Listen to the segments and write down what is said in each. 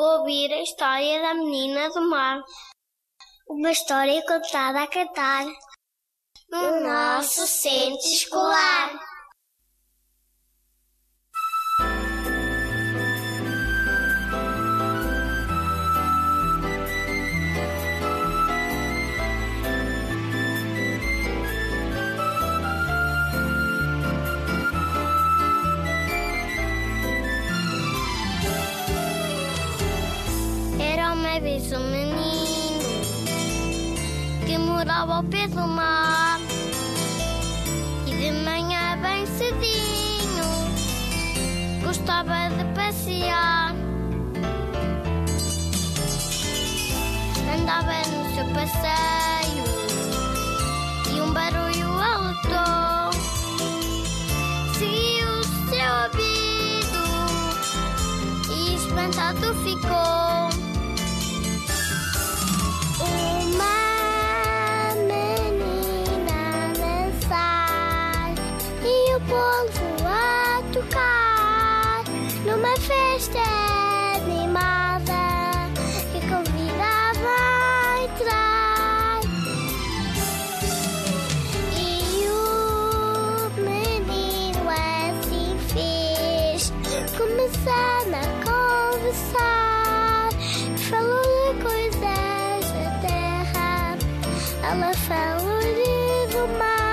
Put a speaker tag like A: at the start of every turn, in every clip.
A: Ouvir a história da menina do mar. Uma história contada a cantar no nosso centro escolar. Uma vez um menino que morava ao pé do mar e de manhã bem cedinho gostava de passear. Andava no seu passeio e um barulho alertou. Seguiu o seu ouvido e espantado ficou. Festa animada que convidava a entrar. E o menino assim fez, começando a conversar. Falou de coisas da terra, ela falou-lhe do mar.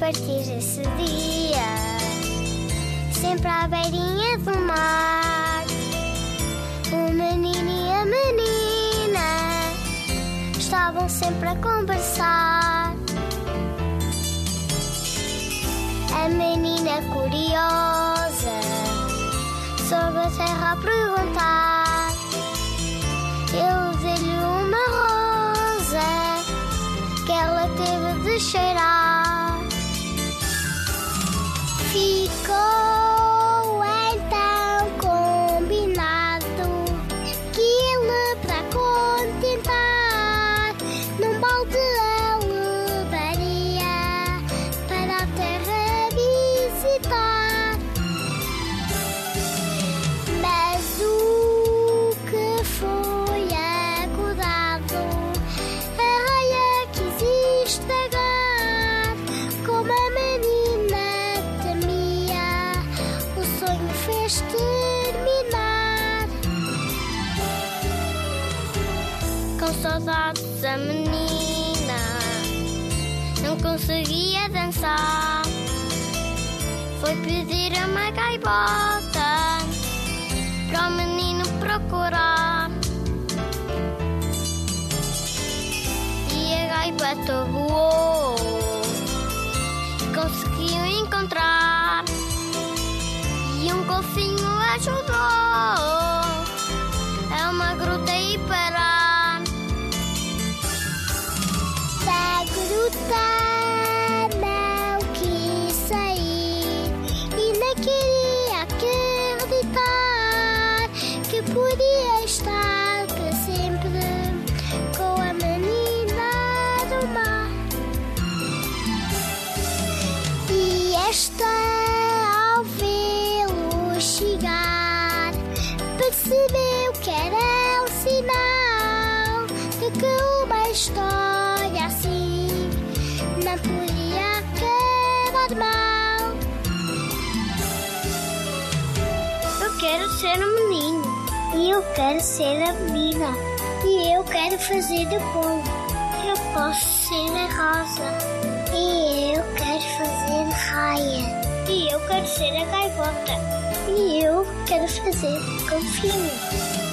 A: Partir desse dia, sempre à beirinha do mar, o menino e a menina estavam sempre a conversar. A menina curiosa sobre a terra a perguntar. Eu dei-lhe uma rosa que ela teve de cheirar. Saudades a menina não conseguia dançar. Foi pedir a uma gaivota para o menino procurar. E a gaivota voou conseguiu encontrar. E um golfinho ajudou esta, ao vê-lo chegar, percebeu que era um sinal de que uma história assim não podia acabar mal. Eu quero ser um menino e eu quero ser a menina e eu quero fazer de bom. Eu posso ser a rosa ser a gaivota e eu quero fazer. Esta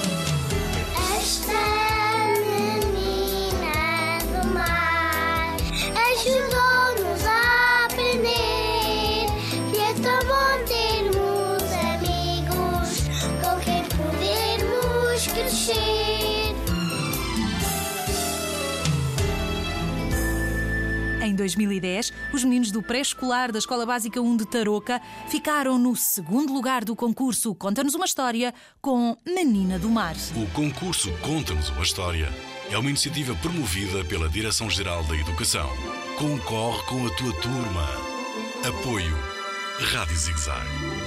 B: 2010, os meninos do pré-escolar da Escola Básica 1 de Tarouca ficaram no segundo lugar do concurso Conta-nos uma História com Menina do Mar.
C: O concurso Conta-nos uma História é uma iniciativa promovida pela Direção-Geral da Educação. Concorre com a tua turma. Apoio Rádio Zigzag.